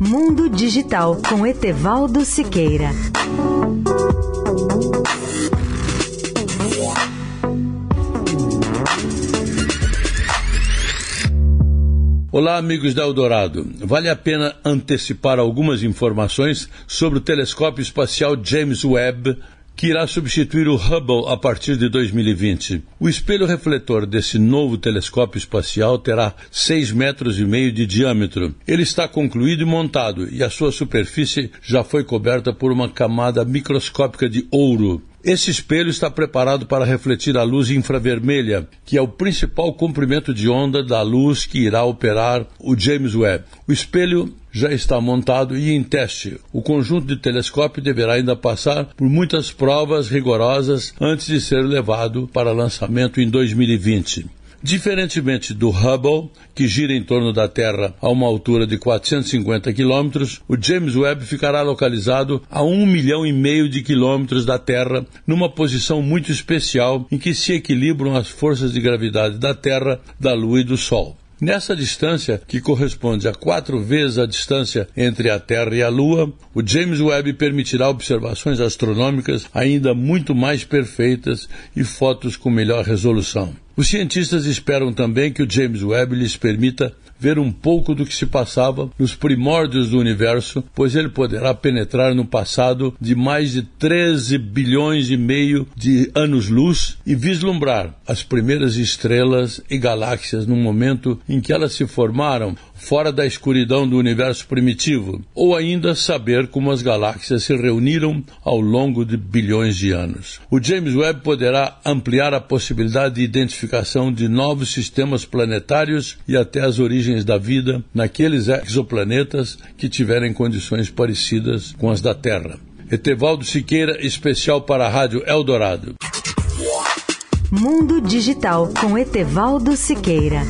Mundo Digital com Etevaldo Siqueira. Olá, amigos da Eldorado. Vale a pena antecipar algumas informações sobre o telescópio espacial James Webb, que irá substituir o Hubble a partir de 2020. O espelho refletor desse novo telescópio espacial terá 6 metros e meio de diâmetro. Ele está concluído e montado, e a sua superfície já foi coberta por uma camada microscópica de ouro. Esse espelho está preparado para refletir a luz infravermelha, que é o principal comprimento de onda da luz que irá operar o James Webb. O espelho já está montado e em teste. O conjunto de telescópio deverá ainda passar por muitas provas rigorosas antes de ser levado para lançamento em 2020. Diferentemente do Hubble, que gira em torno da Terra a uma altura de 450 quilômetros, o James Webb ficará localizado a um milhão e meio de quilômetros da Terra, numa posição muito especial em que se equilibram as forças de gravidade da Terra, da Lua e do Sol. Nessa distância, que corresponde a quatro vezes a distância entre a Terra e a Lua, o James Webb permitirá observações astronômicas ainda muito mais perfeitas e fotos com melhor resolução. Os cientistas esperam também que o James Webb lhes permita ver um pouco do que se passava nos primórdios do universo, pois ele poderá penetrar no passado de mais de 13 bilhões e meio de anos-luz e vislumbrar as primeiras estrelas e galáxias no momento em que elas se formaram fora da escuridão do universo primitivo, ou ainda saber como as galáxias se reuniram ao longo de bilhões de anos. O James Webb poderá ampliar a possibilidade de identificação de novos sistemas planetários e até as origens da vida naqueles exoplanetas que tiverem condições parecidas com as da Terra. Etevaldo Siqueira, especial para a Rádio Eldorado. Mundo Digital com Etevaldo Siqueira.